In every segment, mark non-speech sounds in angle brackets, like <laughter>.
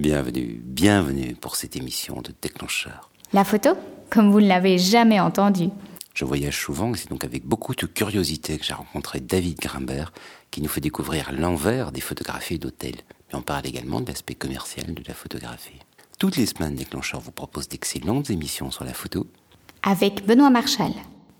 Bienvenue, bienvenue pour cette émission de Déclencheur. La photo Comme vous ne l'avez jamais entendu. Je voyage souvent et c'est donc avec beaucoup de curiosité que j'ai rencontré David Grimbert qui nous fait découvrir l'envers des photographies d'hôtels. Mais on parle également de l'aspect commercial de la photographie. Toutes les semaines, Déclencheur vous propose d'excellentes émissions sur la photo. Avec Benoît Marchal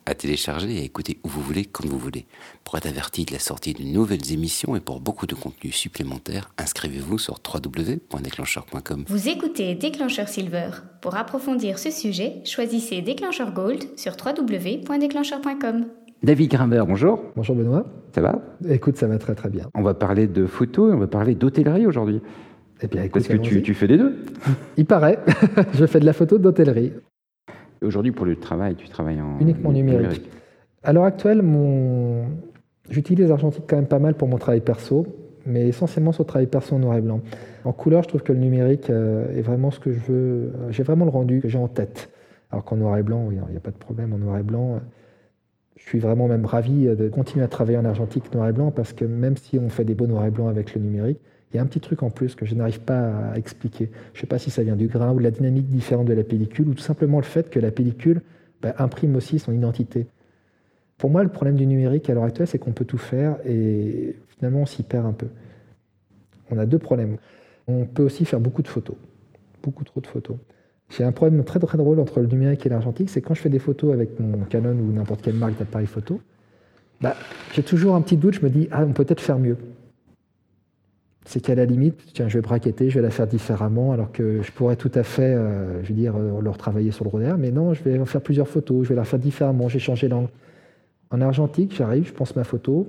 à télécharger et à écouter où vous voulez, quand vous voulez. Pour être averti de la sortie de nouvelles émissions et pour beaucoup de contenus supplémentaires, inscrivez-vous sur www.déclencheur.com. Vous écoutez Déclencheur Silver. Pour approfondir ce sujet, choisissez Déclencheur Gold sur www.déclencheur.com. David Grimbert, bonjour. Bonjour Benoît. Ça va? Écoute, ça va très très bien. On va parler de photos et on va parler d'hôtellerie aujourd'hui. Eh bien, écoute, Parce que tu, tu, fais des deux. Il paraît. <laughs> je fais de la photo d'hôtellerie. Aujourd'hui, pour le travail, tu travailles en uniquement numérique. À l'heure actuelle, mon... j'utilise l'argentique quand même pas mal pour mon travail perso, mais essentiellement sur le travail perso en noir et blanc. En couleur, je trouve que le numérique euh, est vraiment ce que je veux. J'ai vraiment le rendu que j'ai en tête. Alors qu'en noir et blanc, il n'y a pas de problème. En noir et blanc, je suis vraiment même ravi de continuer à travailler en argentique noir et blanc parce que même si on fait des beaux noirs et blancs avec le numérique, il y a un petit truc en plus que je n'arrive pas à expliquer. Je ne sais pas si ça vient du grain ou de la dynamique différente de la pellicule, ou tout simplement le fait que la pellicule bah, imprime aussi son identité. Pour moi, le problème du numérique à l'heure actuelle, c'est qu'on peut tout faire et finalement on s'y perd un peu. On a deux problèmes. On peut aussi faire beaucoup de photos, beaucoup trop de photos. J'ai un problème très très drôle entre le numérique et l'argentique, c'est quand je fais des photos avec mon Canon ou n'importe quelle marque d'appareil photo, bah, j'ai toujours un petit doute, je me dis, ah, on peut peut-être faire mieux c'est qu'à la limite, tiens, je vais braqueter, je vais la faire différemment, alors que je pourrais tout à fait, euh, je veux dire, euh, leur travailler sur le rodère, mais non, je vais faire plusieurs photos, je vais la faire différemment, j'ai changé l'angle. En argentique, j'arrive, je pense ma photo,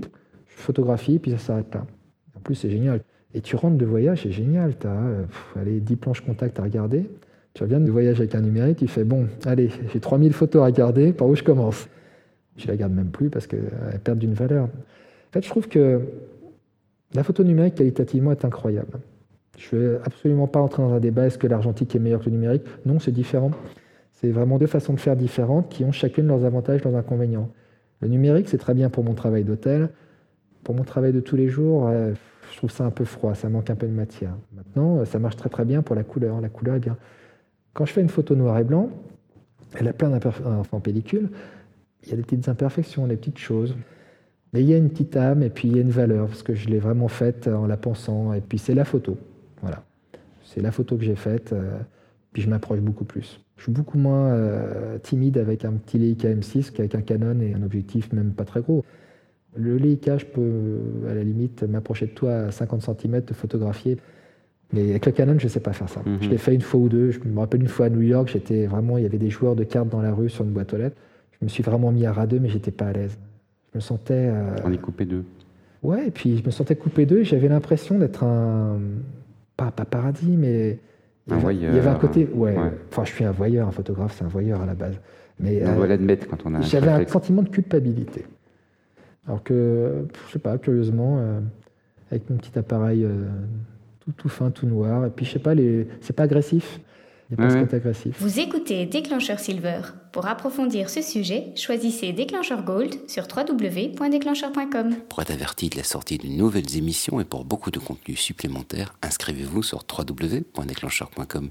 je photographie, puis ça s'arrête là. En plus, c'est génial. Et tu rentres de voyage, c'est génial, tu as allez, 10 planches contact à regarder, tu reviens de voyage avec un numérique, tu fais, bon, allez, j'ai 3000 photos à regarder, par où je commence? Je la garde même plus parce qu'elles perdent d'une valeur. En fait, je trouve que la photo numérique, qualitativement, est incroyable. Je ne vais absolument pas entrer dans un débat est-ce que l'argentique est meilleur que le numérique? Non, c'est différent. C'est vraiment deux façons de faire différentes qui ont chacune leurs avantages, leurs inconvénients. Le numérique, c'est très bien pour mon travail d'hôtel. Pour mon travail de tous les jours, euh, je trouve ça un peu froid, ça manque un peu de matière. Maintenant, ça marche très très bien pour la couleur. La couleur bien. Quand je fais une photo noir et blanc, elle a plein d'imperfections en pellicule. Il y a des petites imperfections, des petites choses. Mais il y a une petite âme et puis il y a une valeur, parce que je l'ai vraiment faite en la pensant. Et puis c'est la photo. Voilà. C'est la photo que j'ai faite. Euh, puis je m'approche beaucoup plus. Je suis beaucoup moins euh, timide avec un petit Leica M6 qu'avec un Canon et un objectif même pas très gros. Le Leica, je peux à la limite m'approcher de toi à 50 cm, te photographier. Mais avec le Canon, je ne sais pas faire ça. Mhm. Je l'ai fait une fois ou deux. Je me rappelle une fois à New York, j'étais vraiment, il y avait des joueurs de cartes dans la rue sur une boîte aux lettres. Je me suis vraiment mis à ras deux, mais j'étais pas à l'aise. Je me sentais. Euh, On est coupé d'eux. Ouais, et puis je me sentais coupé d'eux. J'avais l'impression d'être un. Pas, pas paradis, mais. Un voyeur. Il y avait un côté. Ouais, Enfin, je suis un voyeur, un photographe, c'est un voyeur à la base. Mais, on doit euh, l'admettre quand on a. J'avais un sentiment de culpabilité. Alors que, je sais pas, curieusement, euh, avec mon petit appareil tout, tout fin, tout noir, et puis je sais pas, les... c'est pas agressif. Vous écoutez Déclencheur Silver. Pour approfondir ce sujet, choisissez Déclencheur Gold sur www.déclencheur.com. Pour être averti de la sortie de nouvelles émissions et pour beaucoup de contenus supplémentaires, inscrivez-vous sur www.déclencheur.com.